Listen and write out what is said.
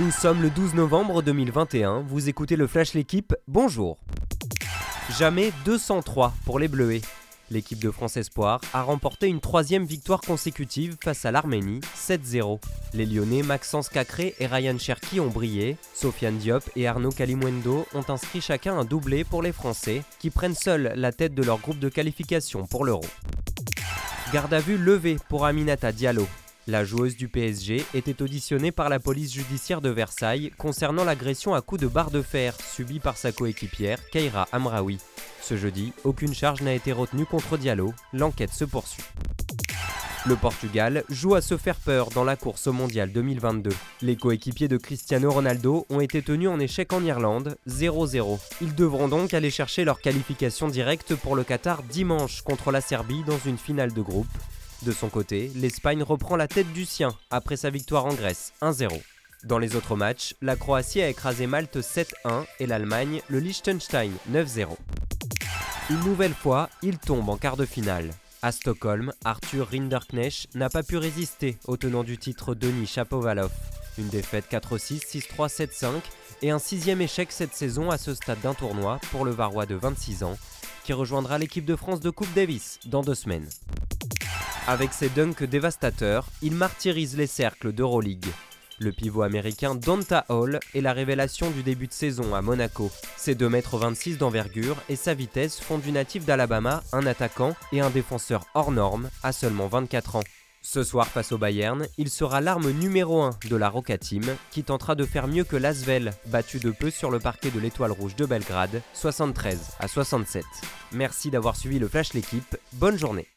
Nous sommes le 12 novembre 2021, vous écoutez le Flash L'équipe, bonjour. Jamais 203 pour les Bleuets. L'équipe de France Espoir a remporté une troisième victoire consécutive face à l'Arménie, 7-0. Les Lyonnais Maxence Cacré et Ryan Cherki ont brillé. Sofiane Diop et Arnaud Kalimuendo ont inscrit chacun un doublé pour les Français, qui prennent seuls la tête de leur groupe de qualification pour l'Euro. Garde à vue levée pour Aminata Diallo. La joueuse du PSG était auditionnée par la police judiciaire de Versailles concernant l'agression à coups de barre de fer subie par sa coéquipière Keira Amraoui. Ce jeudi, aucune charge n'a été retenue contre Diallo, l'enquête se poursuit. Le Portugal joue à se faire peur dans la course au mondial 2022. Les coéquipiers de Cristiano Ronaldo ont été tenus en échec en Irlande, 0-0. Ils devront donc aller chercher leur qualification directe pour le Qatar dimanche contre la Serbie dans une finale de groupe. De son côté, l'Espagne reprend la tête du sien après sa victoire en Grèce, 1-0. Dans les autres matchs, la Croatie a écrasé Malte 7-1 et l'Allemagne le Liechtenstein 9-0. Une nouvelle fois, il tombe en quart de finale. À Stockholm, Arthur Rinderknecht n'a pas pu résister au tenant du titre Denis Chapovalov. Une défaite 4-6, 6-3, 7-5 et un sixième échec cette saison à ce stade d'un tournoi pour le Varois de 26 ans, qui rejoindra l'équipe de France de Coupe Davis dans deux semaines. Avec ses dunks dévastateurs, il martyrise les cercles d'Euroleague. Le pivot américain Donta Hall est la révélation du début de saison à Monaco. Ses 2,26 m d'envergure et sa vitesse font du natif d'Alabama un attaquant et un défenseur hors norme à seulement 24 ans. Ce soir face au Bayern, il sera l'arme numéro 1 de la Roca Team qui tentera de faire mieux que l'Asvel, battu de peu sur le parquet de l'Étoile Rouge de Belgrade, 73 à 67. Merci d'avoir suivi le Flash l'équipe, bonne journée.